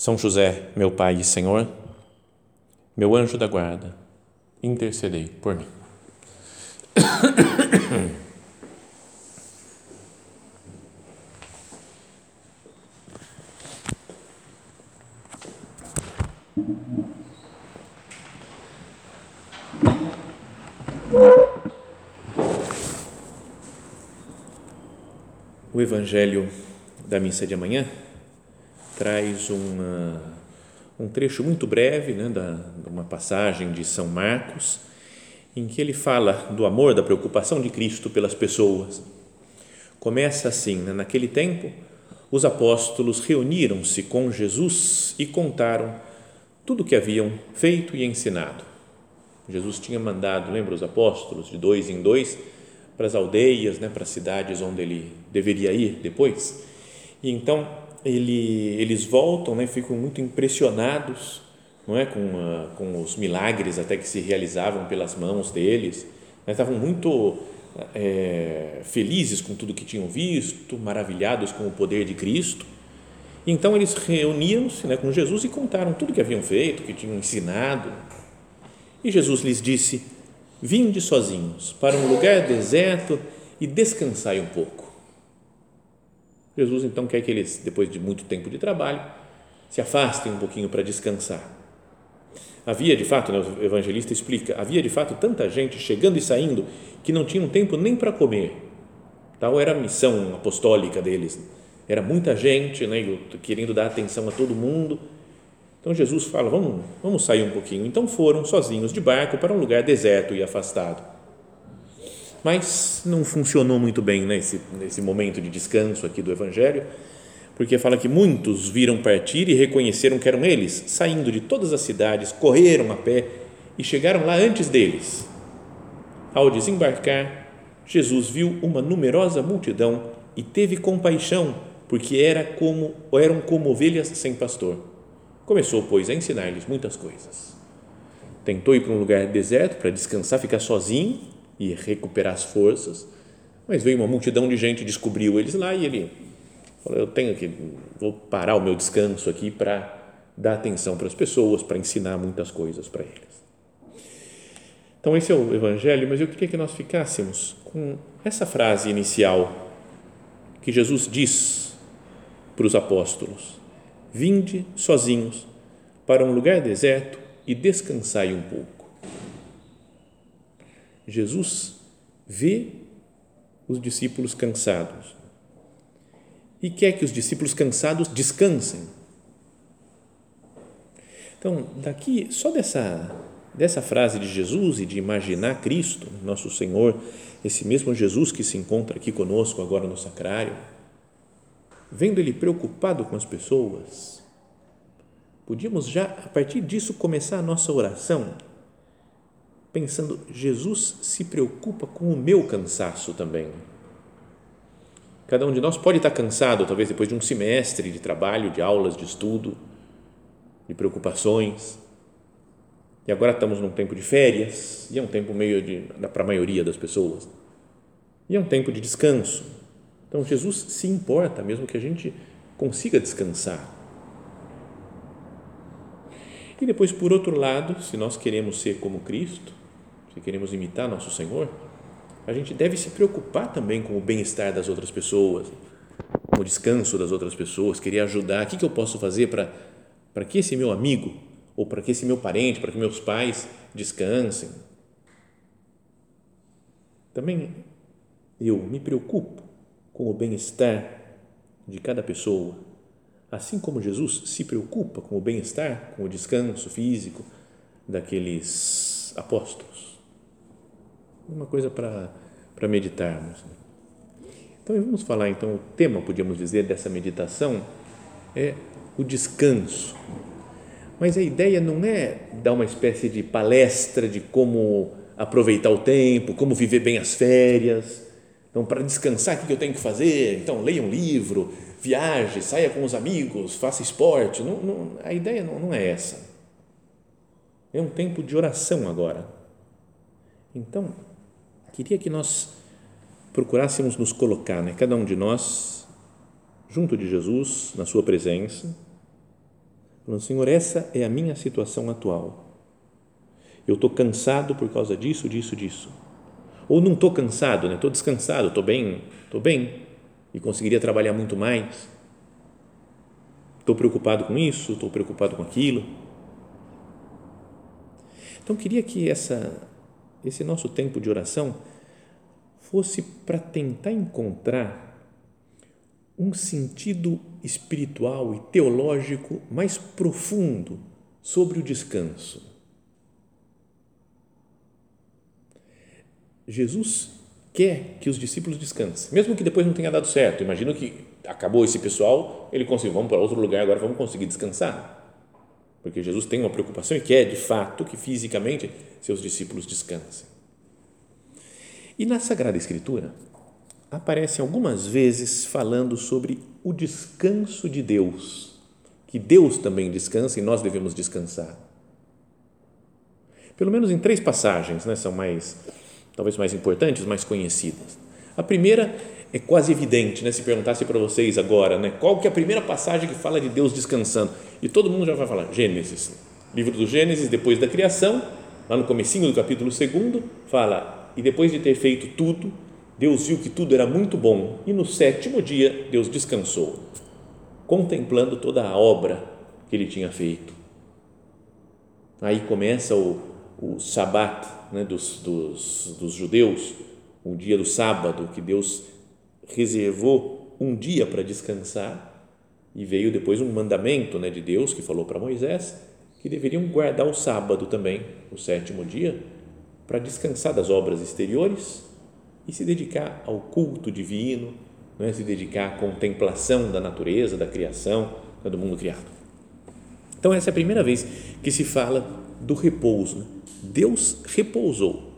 São José, meu Pai e Senhor, meu anjo da guarda, intercedei por mim. O Evangelho da missa de amanhã traz uma, um trecho muito breve, né, da, de uma passagem de São Marcos, em que ele fala do amor, da preocupação de Cristo pelas pessoas. Começa assim: né, naquele tempo, os apóstolos reuniram-se com Jesus e contaram tudo o que haviam feito e ensinado. Jesus tinha mandado, lembra os apóstolos, de dois em dois, para as aldeias, né, para as cidades onde ele deveria ir depois. E então ele, eles voltam, né, ficam muito impressionados, não é, com, uh, com os milagres até que se realizavam pelas mãos deles. Né, estavam muito é, felizes com tudo que tinham visto, maravilhados com o poder de Cristo. Então eles reuniam-se né, com Jesus e contaram tudo que haviam feito, que tinham ensinado. E Jesus lhes disse: Vinde sozinhos para um lugar deserto e descansai um pouco. Jesus então quer que eles, depois de muito tempo de trabalho, se afastem um pouquinho para descansar. Havia de fato, né, o evangelista explica, havia de fato tanta gente chegando e saindo que não tinham tempo nem para comer. Tal era a missão apostólica deles. Era muita gente, né, querendo dar atenção a todo mundo então Jesus fala: vamos, vamos sair um pouquinho. Então foram sozinhos de barco para um lugar deserto e afastado. Mas não funcionou muito bem nesse, nesse momento de descanso aqui do Evangelho, porque fala que muitos viram partir e reconheceram que eram eles, saindo de todas as cidades, correram a pé e chegaram lá antes deles. Ao desembarcar, Jesus viu uma numerosa multidão e teve compaixão, porque era como, eram como ovelhas sem pastor Começou, pois, a ensinar-lhes muitas coisas. Tentou ir para um lugar deserto para descansar, ficar sozinho e recuperar as forças, mas veio uma multidão de gente, descobriu eles lá e ele falou: Eu tenho que, vou parar o meu descanso aqui para dar atenção para as pessoas, para ensinar muitas coisas para eles. Então, esse é o Evangelho, mas eu queria que nós ficássemos com essa frase inicial que Jesus diz para os apóstolos Vinde sozinhos para um lugar deserto e descansai um pouco. Jesus vê os discípulos cansados e quer que os discípulos cansados descansem. Então, daqui, só dessa, dessa frase de Jesus e de imaginar Cristo, nosso Senhor, esse mesmo Jesus que se encontra aqui conosco agora no sacrário, vendo ele preocupado com as pessoas, podíamos já a partir disso começar a nossa oração, pensando: Jesus se preocupa com o meu cansaço também. Cada um de nós pode estar cansado, talvez depois de um semestre de trabalho, de aulas, de estudo, de preocupações. E agora estamos num tempo de férias, e é um tempo meio de para a maioria das pessoas. E é um tempo de descanso então, Jesus se importa mesmo que a gente consiga descansar. E depois, por outro lado, se nós queremos ser como Cristo, se queremos imitar nosso Senhor, a gente deve se preocupar também com o bem-estar das outras pessoas, com o descanso das outras pessoas, querer ajudar. O que, que eu posso fazer para, para que esse meu amigo, ou para que esse meu parente, para que meus pais descansem? Também eu me preocupo com o bem-estar de cada pessoa, assim como Jesus se preocupa com o bem-estar, com o descanso físico daqueles apóstolos. Uma coisa para, meditarmos. Então, vamos falar então, o tema, podíamos dizer, dessa meditação é o descanso, Mas a ideia não é dar uma espécie de palestra de como aproveitar o tempo, como viver bem as férias. Então, para descansar, o que eu tenho que fazer? Então, leia um livro, viaje, saia com os amigos, faça esporte. Não, não, a ideia não, não é essa. É um tempo de oração agora. Então, queria que nós procurássemos nos colocar, né, cada um de nós, junto de Jesus, na Sua presença, falando: Senhor, essa é a minha situação atual. Eu estou cansado por causa disso, disso, disso. Ou não estou cansado, né? estou descansado, estou bem, estou bem e conseguiria trabalhar muito mais. Estou preocupado com isso, estou preocupado com aquilo. Então, queria que essa, esse nosso tempo de oração fosse para tentar encontrar um sentido espiritual e teológico mais profundo sobre o descanso. Jesus quer que os discípulos descansem, mesmo que depois não tenha dado certo. Imagino que acabou esse pessoal, ele conseguiu, vamos para outro lugar, agora vamos conseguir descansar. Porque Jesus tem uma preocupação e quer, de fato, que fisicamente seus discípulos descansem. E na Sagrada Escritura, aparece algumas vezes falando sobre o descanso de Deus, que Deus também descansa e nós devemos descansar. Pelo menos em três passagens, né, são mais, talvez mais importantes, mais conhecidas. A primeira é quase evidente, né, se perguntasse para vocês agora, né, qual que é a primeira passagem que fala de Deus descansando? E todo mundo já vai falar, Gênesis. Livro do Gênesis, depois da criação, lá no comecinho do capítulo 2, fala, e depois de ter feito tudo, Deus viu que tudo era muito bom e no sétimo dia Deus descansou, contemplando toda a obra que ele tinha feito. Aí começa o, o né, dos, dos, dos judeus, o dia do sábado, que Deus reservou um dia para descansar e veio depois um mandamento né, de Deus que falou para Moisés que deveriam guardar o sábado também, o sétimo dia, para descansar das obras exteriores e se dedicar ao culto divino, não é? se dedicar à contemplação da natureza, da criação, do mundo criado. Então, essa é a primeira vez que se fala do repouso. Né? Deus repousou.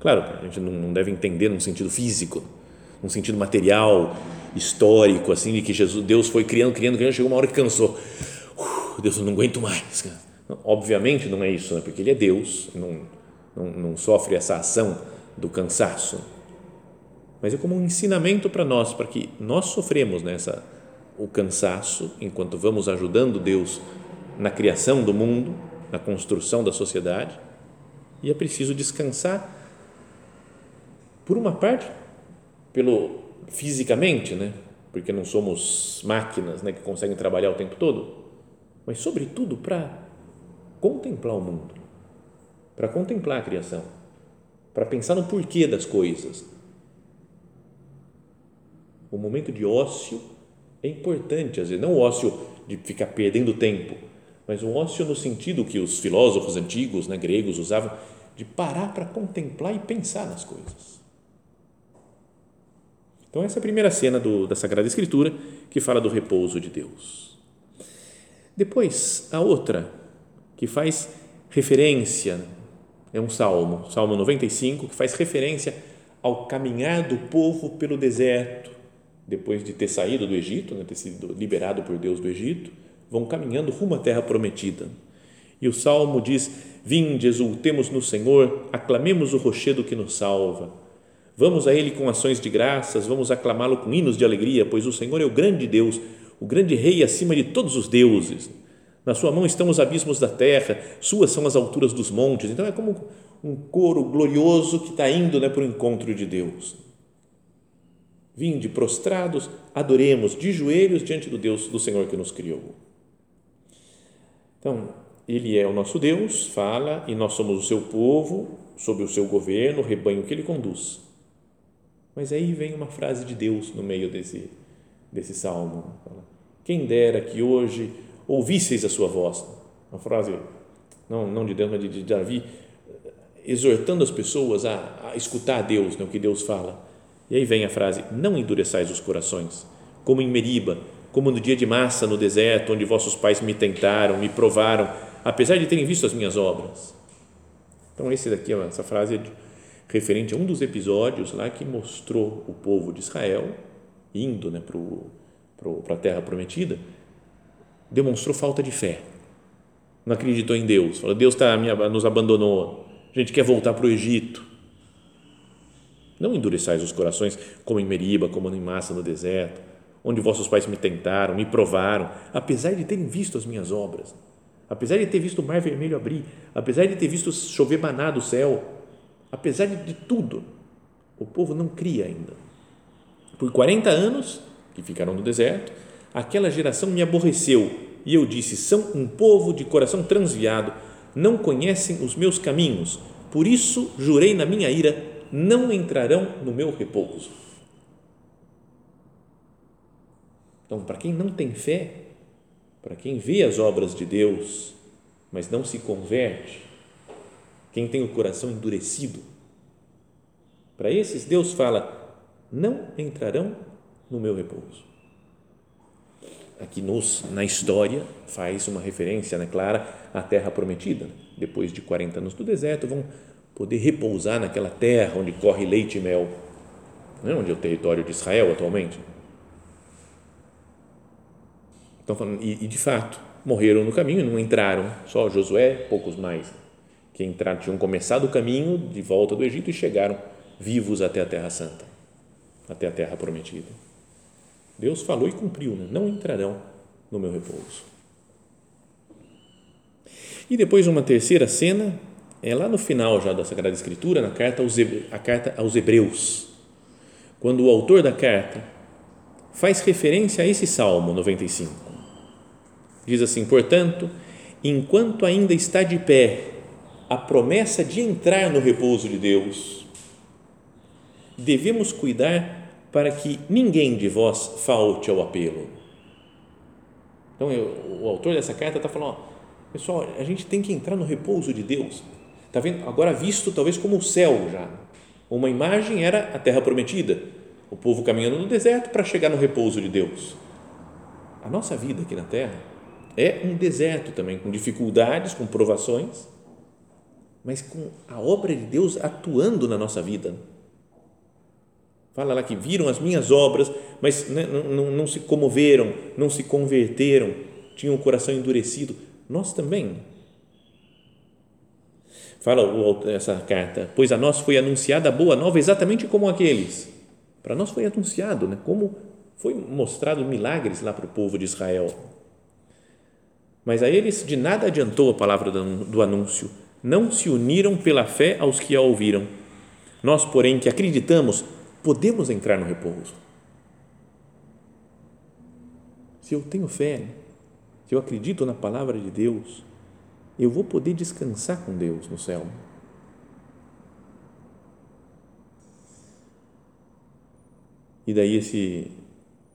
Claro, a gente não deve entender num sentido físico, num sentido material, histórico, assim, de que Jesus, Deus foi criando, criando, criando, chegou uma hora que cansou. Uh, Deus, eu não aguento mais. Obviamente não é isso, né? porque Ele é Deus, não, não, não sofre essa ação do cansaço, mas é como um ensinamento para nós, para que nós sofremos nessa o cansaço enquanto vamos ajudando Deus na criação do mundo, na construção da sociedade, e é preciso descansar por uma parte pelo fisicamente, né? Porque não somos máquinas, né, que conseguem trabalhar o tempo todo, mas sobretudo para contemplar o mundo, para contemplar a criação para pensar no porquê das coisas. O momento de ócio é importante, às vezes, não o ócio de ficar perdendo tempo, mas o ócio no sentido que os filósofos antigos, né, gregos, usavam, de parar para contemplar e pensar nas coisas. Então, essa é a primeira cena do, da Sagrada Escritura que fala do repouso de Deus. Depois, a outra, que faz referência é um salmo, Salmo 95, que faz referência ao caminhar do povo pelo deserto, depois de ter saído do Egito, né, ter sido liberado por Deus do Egito, vão caminhando rumo à terra prometida. E o salmo diz: Vinde, exultemos no Senhor, aclamemos o rochedo que nos salva. Vamos a Ele com ações de graças, vamos aclamá-lo com hinos de alegria, pois o Senhor é o grande Deus, o grande Rei acima de todos os deuses na sua mão estão os abismos da terra, suas são as alturas dos montes. Então é como um coro glorioso que está indo né, para o encontro de Deus. Vinde prostrados, adoremos de joelhos diante do Deus, do Senhor que nos criou. Então, Ele é o nosso Deus, fala, e nós somos o seu povo, sob o seu governo, o rebanho que Ele conduz. Mas aí vem uma frase de Deus no meio desse, desse salmo. Quem dera que hoje ouvisseis a sua voz. Uma frase, não, não de Deus, mas de, de Davi, exortando as pessoas a, a escutar a Deus, né, o que Deus fala. E aí vem a frase: Não endureçais os corações, como em Meriba, como no dia de massa no deserto, onde vossos pais me tentaram, me provaram, apesar de terem visto as minhas obras. Então, esse daqui, essa frase é referente a um dos episódios lá que mostrou o povo de Israel indo né, para a terra prometida, demonstrou falta de fé. Não acreditou em Deus. Falou, Deus tá, nos abandonou. A gente quer voltar para o Egito. Não endureçais os corações como em Meriba, como em Massa no deserto, onde vossos pais me tentaram, me provaram, apesar de terem visto as minhas obras, apesar de ter visto o mar vermelho abrir, apesar de ter visto chover maná do céu, apesar de, tudo, o povo não cria ainda. Por 40 anos que ficaram no deserto, aquela geração me aborreceu e eu disse: são um povo de coração transviado, não conhecem os meus caminhos, por isso jurei na minha ira: não entrarão no meu repouso. Então, para quem não tem fé, para quem vê as obras de Deus, mas não se converte, quem tem o coração endurecido, para esses Deus fala: não entrarão no meu repouso. Aqui nos, na história faz uma referência né, clara à terra prometida. Depois de 40 anos do deserto, vão poder repousar naquela terra onde corre leite e mel, né, onde é o território de Israel atualmente. Então, e, e de fato, morreram no caminho, não entraram, só Josué, poucos mais, que entraram, tinham começado o caminho de volta do Egito e chegaram vivos até a Terra Santa, até a Terra Prometida. Deus falou e cumpriu, né? não entrarão no meu repouso. E depois uma terceira cena, é lá no final já da Sagrada Escritura, na carta aos, a carta aos Hebreus, quando o autor da carta faz referência a esse Salmo 95 Diz assim: portanto, enquanto ainda está de pé a promessa de entrar no repouso de Deus, devemos cuidar para que ninguém de vós falte ao apelo. Então, eu, o autor dessa carta está falando, ó, pessoal, a gente tem que entrar no repouso de Deus. Está vendo? Agora visto talvez como o céu já. Uma imagem era a terra prometida, o povo caminhando no deserto para chegar no repouso de Deus. A nossa vida aqui na terra é um deserto também, com dificuldades, com provações, mas com a obra de Deus atuando na nossa vida. Fala lá que viram as minhas obras, mas não, não, não se comoveram, não se converteram, tinham o coração endurecido. Nós também. Fala essa carta, pois a nós foi anunciada a boa nova exatamente como aqueles. Para nós foi anunciado, né? como foi mostrado milagres lá para o povo de Israel mas a eles de nada adiantou a palavra do anúncio, não se uniram pela fé aos que a ouviram. Nós, porém, que acreditamos, podemos entrar no repouso. Se eu tenho fé, se eu acredito na palavra de Deus, eu vou poder descansar com Deus no céu. E daí esse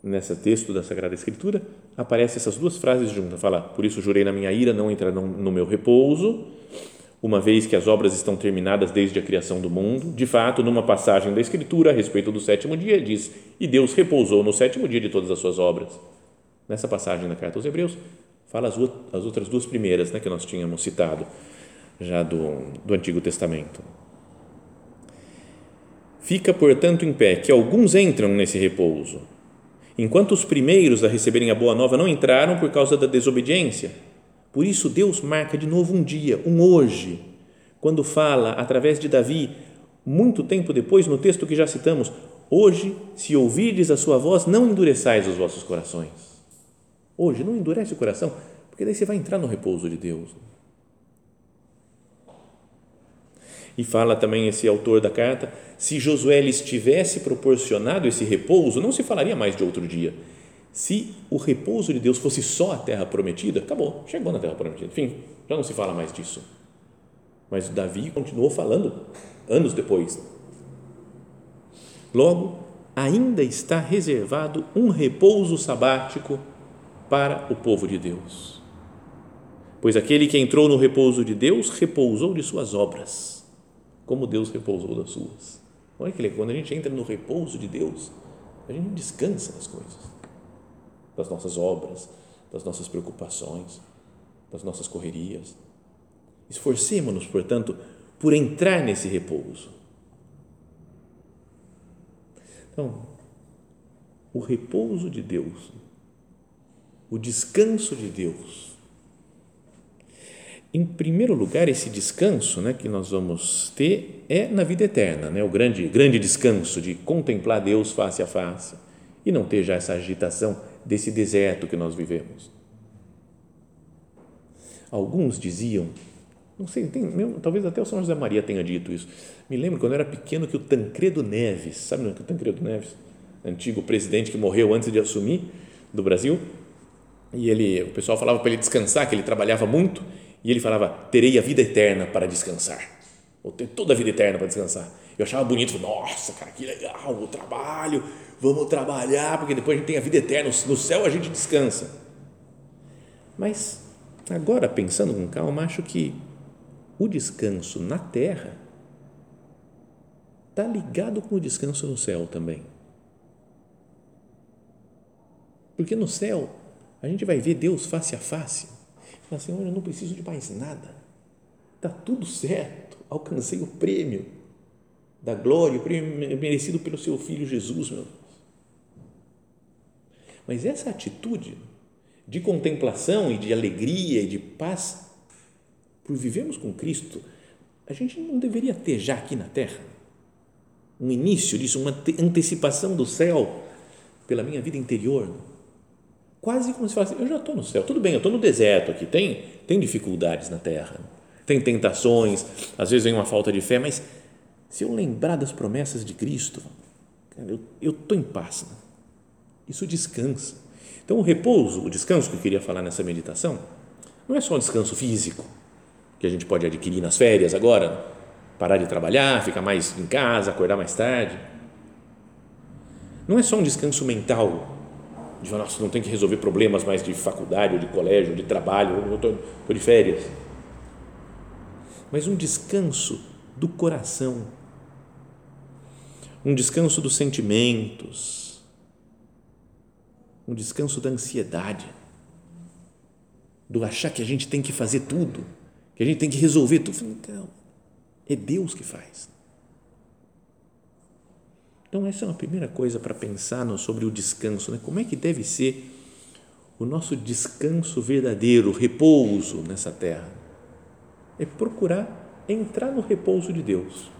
nesse texto da Sagrada Escritura, aparecem essas duas frases juntas. Fala, por isso jurei na minha ira, não entrarão no meu repouso, uma vez que as obras estão terminadas desde a criação do mundo. De fato, numa passagem da Escritura a respeito do sétimo dia, diz: E Deus repousou no sétimo dia de todas as suas obras. Nessa passagem da carta aos Hebreus, fala as, as outras duas primeiras né, que nós tínhamos citado já do, do Antigo Testamento. Fica, portanto, em pé que alguns entram nesse repouso enquanto os primeiros a receberem a boa nova não entraram por causa da desobediência. Por isso, Deus marca de novo um dia, um hoje, quando fala através de Davi, muito tempo depois, no texto que já citamos: Hoje, se ouvirdes a sua voz, não endureçais os vossos corações. Hoje, não endurece o coração, porque daí você vai entrar no repouso de Deus. E fala também esse autor da carta, se Josué lhes tivesse proporcionado esse repouso, não se falaria mais de outro dia. Se o repouso de Deus fosse só a terra prometida, acabou, chegou na terra prometida. Enfim, já não se fala mais disso. Mas Davi continuou falando anos depois. Logo, ainda está reservado um repouso sabático para o povo de Deus. Pois aquele que entrou no repouso de Deus repousou de suas obras como Deus repousou das suas. Olha que legal, quando a gente entra no repouso de Deus, a gente descansa das coisas. Das nossas obras, das nossas preocupações, das nossas correrias. Esforcemos-nos, portanto, por entrar nesse repouso. Então, o repouso de Deus, o descanso de Deus. Em primeiro lugar, esse descanso né, que nós vamos ter é na vida eterna, né, o grande, grande descanso de contemplar Deus face a face e não ter já essa agitação desse deserto que nós vivemos. Alguns diziam, não sei, tem, talvez até o São José Maria tenha dito isso. Me lembro quando eu era pequeno que o Tancredo Neves, sabe o Tancredo Neves? antigo presidente que morreu antes de assumir do Brasil, e ele, o pessoal falava para ele descansar, que ele trabalhava muito, e ele falava: terei a vida eterna para descansar, ou ter toda a vida eterna para descansar. Eu achava bonito, nossa, cara, que legal, o trabalho, vamos trabalhar, porque depois a gente tem a vida eterna, no céu a gente descansa. Mas agora, pensando com calma, acho que o descanso na terra está ligado com o descanso no céu também. Porque no céu a gente vai ver Deus face a face. Fala, Senhor, eu não preciso de mais nada. Está tudo certo. Alcancei o prêmio da glória, o prêmio merecido pelo seu Filho Jesus, meu Deus. Mas essa atitude de contemplação e de alegria e de paz, por vivermos com Cristo, a gente não deveria ter já aqui na terra um início disso, uma antecipação do céu pela minha vida interior quase como se fosse, eu já estou no céu, tudo bem, eu estou no deserto aqui, tem, tem dificuldades na terra, tem tentações, às vezes vem uma falta de fé, mas se eu lembrar das promessas de Cristo, eu estou em paz. Né? Isso descansa. Então, o repouso, o descanso que eu queria falar nessa meditação, não é só um descanso físico, que a gente pode adquirir nas férias agora, parar de trabalhar, ficar mais em casa, acordar mais tarde. Não é só um descanso mental, de falar, nossa, não tem que resolver problemas mais de faculdade, ou de colégio, ou de trabalho, eu estou de férias. Mas um descanso do coração, um descanso dos sentimentos, um descanso da ansiedade, do achar que a gente tem que fazer tudo, que a gente tem que resolver tudo. Então, é Deus que faz. Então, essa é uma primeira coisa para pensar sobre o descanso. Né? Como é que deve ser o nosso descanso verdadeiro, repouso nessa terra? É procurar entrar no repouso de Deus.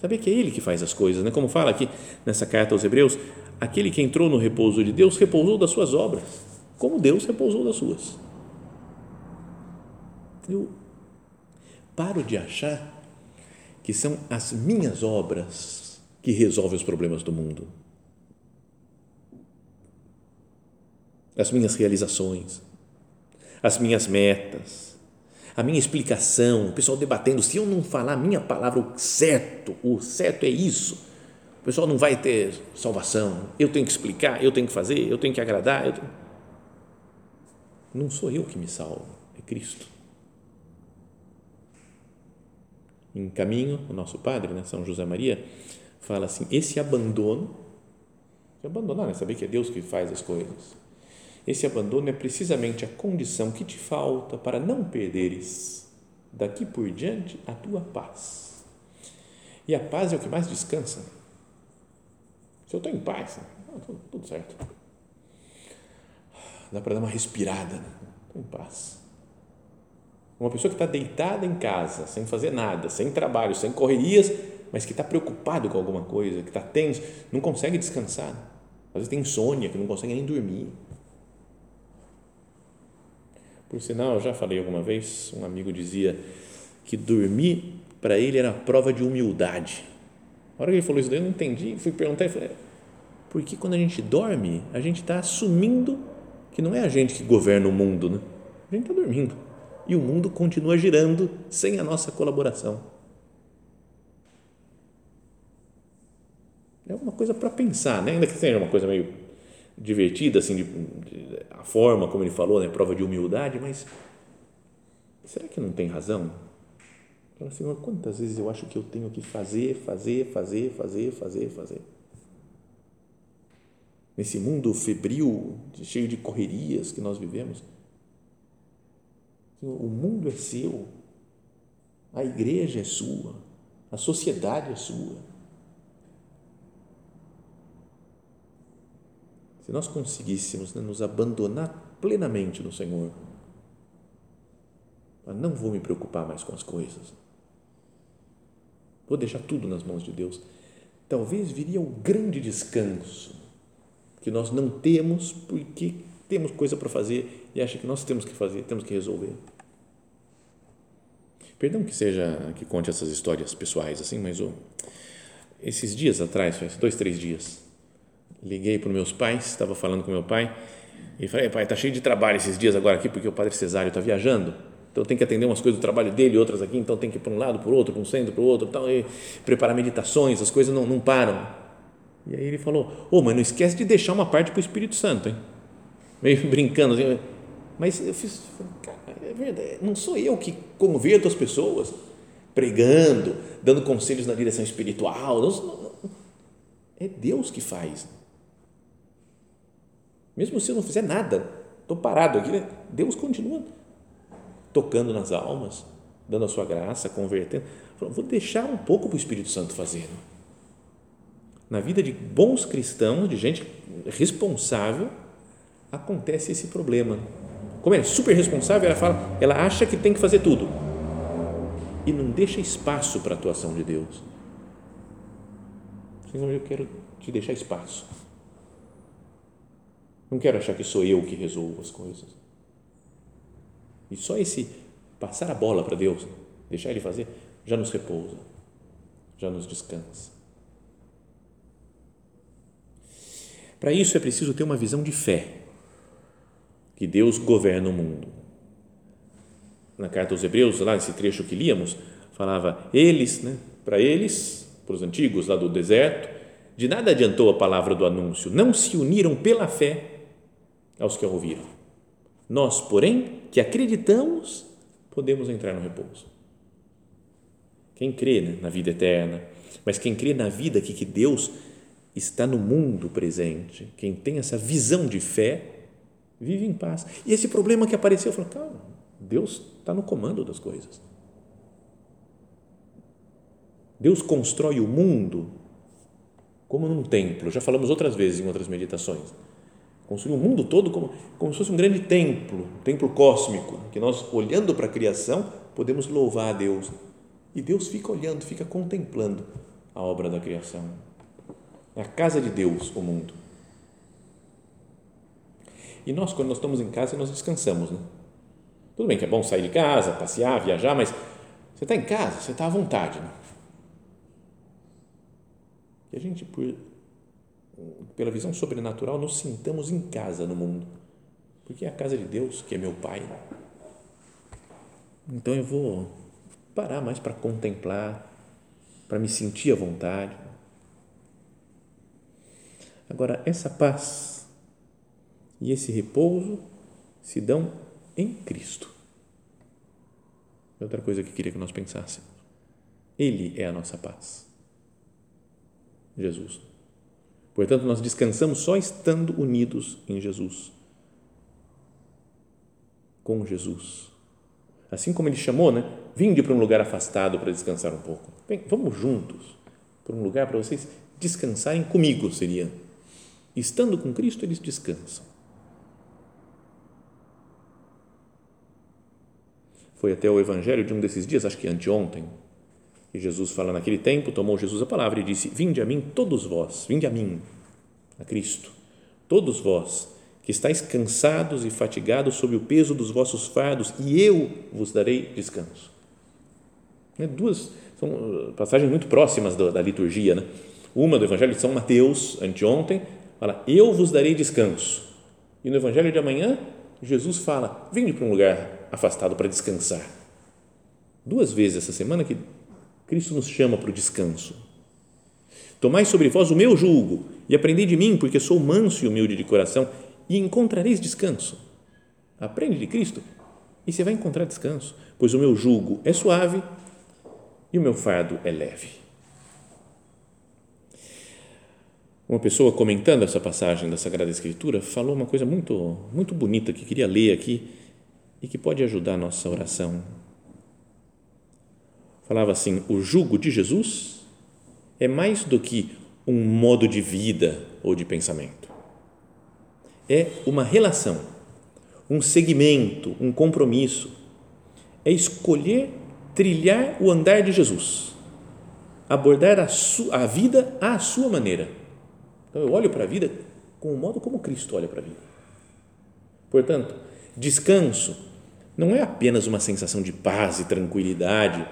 Saber que é Ele que faz as coisas, né? como fala aqui nessa carta aos Hebreus, aquele que entrou no repouso de Deus repousou das suas obras, como Deus repousou das suas. Eu paro de achar que são as minhas obras que resolvem os problemas do mundo. As minhas realizações, as minhas metas, a minha explicação, o pessoal debatendo, se eu não falar a minha palavra, o certo, o certo é isso, o pessoal não vai ter salvação, eu tenho que explicar, eu tenho que fazer, eu tenho que agradar. Tenho... Não sou eu que me salvo, é Cristo. em caminho, o nosso padre, né, São José Maria, fala assim: esse abandono, abandonar, né, saber que é Deus que faz as coisas, esse abandono é precisamente a condição que te falta para não perderes daqui por diante a tua paz. E a paz é o que mais descansa. Se eu estou em paz, né, tudo, certo. Dá para dar uma respirada, né? estou em paz uma pessoa que está deitada em casa, sem fazer nada, sem trabalho, sem correrias, mas que está preocupado com alguma coisa, que está tenso, não consegue descansar. Às vezes tem insônia, que não consegue nem dormir. Por sinal, eu já falei alguma vez, um amigo dizia que dormir para ele era prova de humildade. A hora que ele falou isso, eu não entendi, fui perguntar e falei, porque quando a gente dorme, a gente está assumindo que não é a gente que governa o mundo, né? A gente está dormindo e o mundo continua girando sem a nossa colaboração. É uma coisa para pensar, né? ainda que seja uma coisa meio divertida, assim, de, de, a forma como ele falou, né? prova de humildade, mas será que não tem razão? Fala, Senhor, quantas vezes eu acho que eu tenho que fazer, fazer, fazer, fazer, fazer, fazer? nesse mundo febril, cheio de correrias que nós vivemos. O mundo é seu, a igreja é sua, a sociedade é sua. Se nós conseguíssemos né, nos abandonar plenamente no Senhor, não vou me preocupar mais com as coisas, vou deixar tudo nas mãos de Deus, talvez viria o grande descanso que nós não temos porque temos coisa para fazer e acha que nós temos que fazer, temos que resolver. Perdão que seja que conte essas histórias pessoais assim, mas oh, esses dias atrás, faz dois, três dias, liguei para meus pais, estava falando com meu pai e falei, pai, está cheio de trabalho esses dias agora aqui porque o padre Cesário está viajando, então tem que atender umas coisas do trabalho dele, outras aqui, então tem que ir para um lado, para o outro, para um centro, para o outro, tal, e preparar meditações, as coisas não, não param. E aí ele falou, ô, oh, mas não esquece de deixar uma parte para o Espírito Santo, hein? Meio brincando assim, mas eu fiz, cara, é verdade, não sou eu que converto as pessoas pregando, dando conselhos na direção espiritual, não, não, é Deus que faz. Mesmo se eu não fizer nada, estou parado aqui, né? Deus continua tocando nas almas, dando a sua graça, convertendo. Vou deixar um pouco para o Espírito Santo fazer. Na vida de bons cristãos, de gente responsável, acontece esse problema como é super responsável, ela fala, ela acha que tem que fazer tudo e não deixa espaço para a atuação de Deus. Senhor, eu quero te deixar espaço. Não quero achar que sou eu que resolvo as coisas. E só esse passar a bola para Deus, deixar Ele fazer, já nos repousa, já nos descansa. Para isso é preciso ter uma visão de fé que Deus governa o mundo. Na carta aos Hebreus, lá nesse trecho que líamos, falava eles, né, para eles, para os antigos lá do deserto, de nada adiantou a palavra do anúncio, não se uniram pela fé aos que a ouviram. Nós, porém, que acreditamos, podemos entrar no repouso. Quem crê né, na vida eterna, mas quem crê na vida que, que Deus está no mundo presente, quem tem essa visão de fé, Vive em paz. E esse problema que apareceu, eu falei, calma, Deus está no comando das coisas. Deus constrói o mundo como num templo. Já falamos outras vezes em outras meditações. Construiu o mundo todo como, como se fosse um grande templo, um templo cósmico, que nós, olhando para a criação, podemos louvar a Deus. E Deus fica olhando, fica contemplando a obra da criação. É a casa de Deus, o mundo. E nós, quando nós estamos em casa, nós descansamos, né? Tudo bem que é bom sair de casa, passear, viajar, mas você está em casa, você está à vontade, né? E a gente, por, pela visão sobrenatural, nos sintamos em casa no mundo, porque é a casa de Deus, que é meu Pai. Então eu vou parar mais para contemplar, para me sentir à vontade. Agora, essa paz e esse repouso se dão em Cristo. Outra coisa que queria que nós pensássemos. Ele é a nossa paz. Jesus. Portanto, nós descansamos só estando unidos em Jesus. Com Jesus. Assim como ele chamou, né? Vinde para um lugar afastado para descansar um pouco. Bem, vamos juntos para um lugar para vocês descansarem comigo, seria. Estando com Cristo, eles descansam. Foi até o evangelho de um desses dias, acho que anteontem, que Jesus fala naquele tempo, tomou Jesus a palavra e disse: Vinde a mim todos vós, vinde a mim, a Cristo, todos vós que estáis cansados e fatigados sob o peso dos vossos fardos, e eu vos darei descanso. É duas são uh, passagens muito próximas da, da liturgia, né? Uma do Evangelho de São Mateus, anteontem, fala: Eu vos darei descanso. E no Evangelho de amanhã, Jesus fala: Vinde para um lugar afastado para descansar. Duas vezes essa semana que Cristo nos chama para o descanso. Tomai sobre vós o meu jugo e aprendei de mim, porque sou manso e humilde de coração, e encontrareis descanso. Aprende de Cristo e você vai encontrar descanso, pois o meu jugo é suave e o meu fardo é leve. uma pessoa comentando essa passagem da Sagrada Escritura falou uma coisa muito, muito bonita que queria ler aqui e que pode ajudar a nossa oração. Falava assim: o jugo de Jesus é mais do que um modo de vida ou de pensamento. É uma relação, um segmento, um compromisso. É escolher trilhar o andar de Jesus, abordar a, a vida à sua maneira então eu olho para a vida com o modo como Cristo olha para a vida. Portanto, descanso não é apenas uma sensação de paz e tranquilidade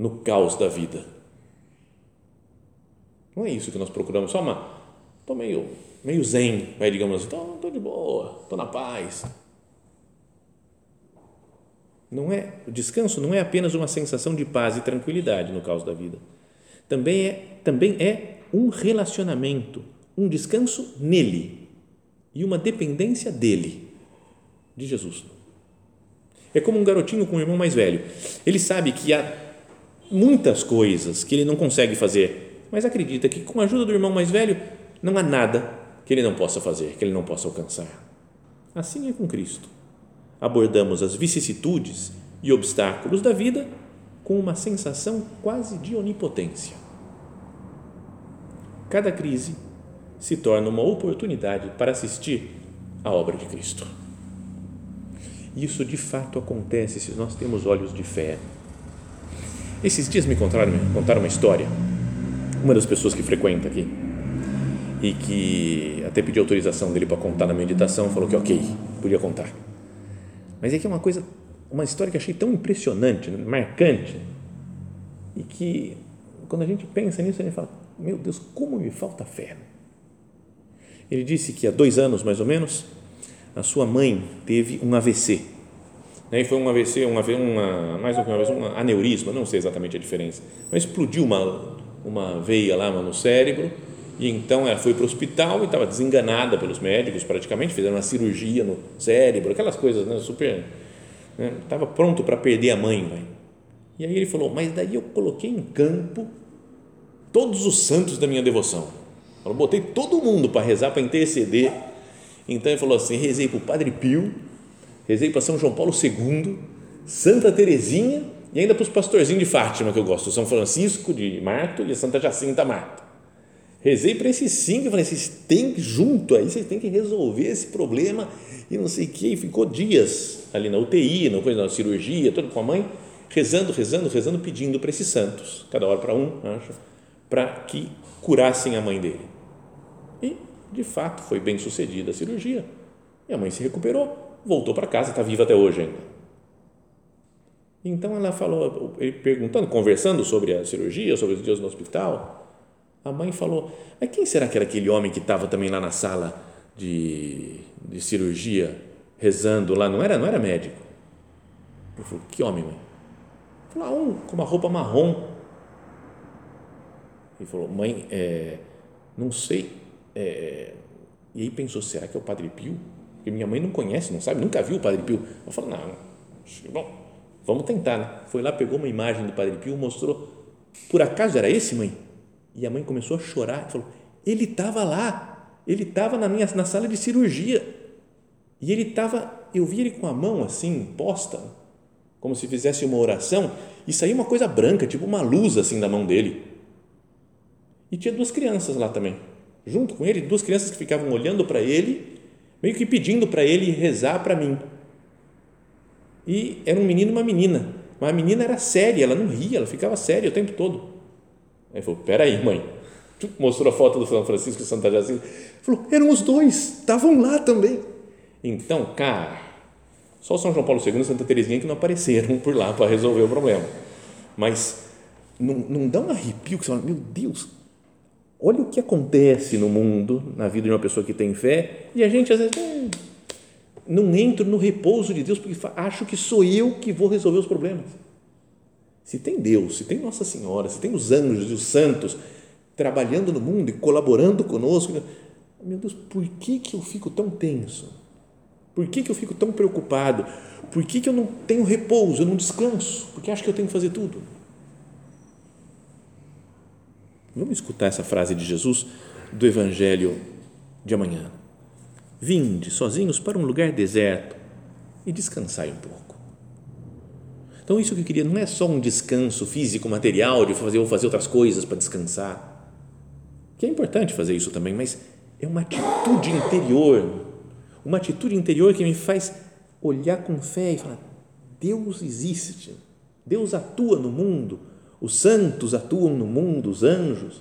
no caos da vida. Não é isso que nós procuramos, só uma. Estou meio, meio zen, vai, digamos assim, estou de boa, estou na paz. Não é, o descanso não é apenas uma sensação de paz e tranquilidade no caos da vida. Também é, também é um relacionamento, um descanso nele e uma dependência dele, de Jesus. É como um garotinho com um irmão mais velho. Ele sabe que há muitas coisas que ele não consegue fazer, mas acredita que com a ajuda do irmão mais velho não há nada que ele não possa fazer, que ele não possa alcançar. Assim é com Cristo. Abordamos as vicissitudes e obstáculos da vida com uma sensação quase de onipotência. Cada crise se torna uma oportunidade para assistir à obra de Cristo. Isso de fato acontece se nós temos olhos de fé. Esses dias me contaram, me contaram uma história, uma das pessoas que frequenta aqui, e que até pedi autorização dele para contar na meditação, falou que ok, podia contar. Mas é que é uma coisa, uma história que achei tão impressionante, marcante, e que quando a gente pensa nisso, a gente fala, meu Deus, como me falta fé. Ele disse que há dois anos, mais ou menos, a sua mãe teve um AVC. E foi um AVC, uma, uma, mais do que uma vez, um aneurisma, não sei exatamente a diferença, mas explodiu uma, uma veia lá no cérebro e então ela foi para o hospital e estava desenganada pelos médicos, praticamente, fizeram uma cirurgia no cérebro, aquelas coisas, né, super. Estava né, pronto para perder a mãe. Né? E aí ele falou: Mas daí eu coloquei em campo todos os santos da minha devoção. Eu botei todo mundo para rezar, para interceder. Então ele falou assim: rezei para o Padre Pio, rezei para São João Paulo II, Santa Teresinha e ainda para os pastorzinhos de Fátima que eu gosto, São Francisco de Marto e Santa Jacinta Marta. Rezei para esses cinco, eu falei, vocês têm que, junto aí, vocês têm que resolver esse problema e não sei o que, e ficou dias ali na UTI, na, coisa, na cirurgia, tudo com a mãe, rezando, rezando, rezando, pedindo para esses santos, cada hora para um, acho para que curassem a mãe dele. E, de fato, foi bem sucedida a cirurgia. E a mãe se recuperou, voltou para casa, está viva até hoje ainda. Então ela falou, ele perguntando, conversando sobre a cirurgia, sobre os dias no hospital, a mãe falou: Mas quem será que era aquele homem que estava também lá na sala de, de cirurgia, rezando lá? Não era, não era médico. Ele falou: Que homem, mãe? Falou: ah, um com uma roupa marrom ele falou, mãe, é, não sei. É, e aí pensou, será que é o Padre Pio? Porque minha mãe não conhece, não sabe, nunca viu o Padre Pio. Eu falei, não, bom, vamos tentar, né? Foi lá, pegou uma imagem do Padre Pio, mostrou, por acaso era esse, mãe? E a mãe começou a chorar falou, ele estava lá, ele estava na minha na sala de cirurgia e ele estava, eu vi ele com a mão assim posta, como se fizesse uma oração e saiu uma coisa branca, tipo uma luz assim da mão dele. E tinha duas crianças lá também, junto com ele, duas crianças que ficavam olhando para ele, meio que pedindo para ele rezar para mim. E era um menino e uma menina. Mas a menina era séria, ela não ria, ela ficava séria o tempo todo. Aí falou: Peraí, mãe. Mostrou a foto do São Francisco e Santa Jacinta. Falou: Eram os dois, estavam lá também. Então, cara, só São João Paulo II e Santa Teresinha que não apareceram por lá para resolver o problema. Mas não, não dá um arrepio que você fala: Meu Deus, Olha o que acontece no mundo, na vida de uma pessoa que tem fé, e a gente às vezes hum, não entra no repouso de Deus porque acho que sou eu que vou resolver os problemas. Se tem Deus, se tem Nossa Senhora, se tem os anjos e os santos trabalhando no mundo e colaborando conosco, meu Deus, por que, que eu fico tão tenso? Por que, que eu fico tão preocupado? Por que, que eu não tenho repouso, eu não descanso? Porque acho que eu tenho que fazer tudo. Vamos escutar essa frase de Jesus do Evangelho de amanhã. Vinde sozinhos para um lugar deserto e descansai um pouco. Então, isso que eu queria não é só um descanso físico, material, de fazer ou fazer outras coisas para descansar, que é importante fazer isso também, mas é uma atitude interior, uma atitude interior que me faz olhar com fé e falar: Deus existe, Deus atua no mundo, os santos atuam no mundo, os anjos.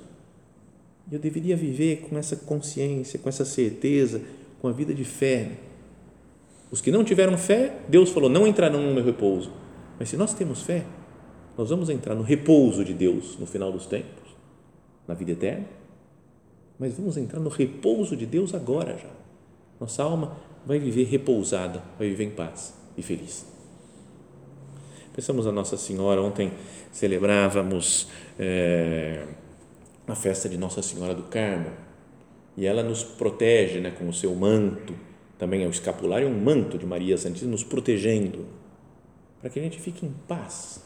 Eu deveria viver com essa consciência, com essa certeza, com a vida de fé. Os que não tiveram fé, Deus falou: não entrarão no meu repouso. Mas se nós temos fé, nós vamos entrar no repouso de Deus no final dos tempos, na vida eterna. Mas vamos entrar no repouso de Deus agora já. Nossa alma vai viver repousada, vai viver em paz e feliz. Pensamos a Nossa Senhora, ontem celebrávamos é, a festa de Nossa Senhora do Carmo e ela nos protege né, com o seu manto, também é o escapulário, é um manto de Maria Santíssima nos protegendo para que a gente fique em paz.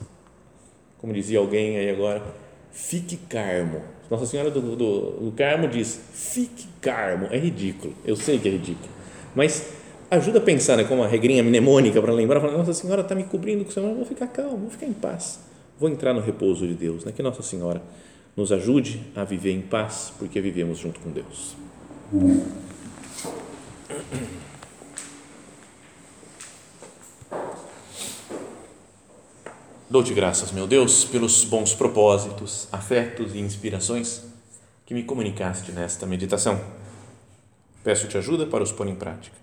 Como dizia alguém aí agora, fique carmo. Nossa Senhora do, do, do Carmo diz, fique carmo. É ridículo, eu sei que é ridículo, mas ajuda a pensar né, como uma regrinha mnemônica para lembrar, falar, Nossa Senhora está me cobrindo com o Senhor, vou ficar calmo, vou ficar em paz, vou entrar no repouso de Deus. Né? Que Nossa Senhora nos ajude a viver em paz, porque vivemos junto com Deus. Dou-te graças, meu Deus, pelos bons propósitos, afetos e inspirações que me comunicaste nesta meditação. Peço-te ajuda para os pôr em prática.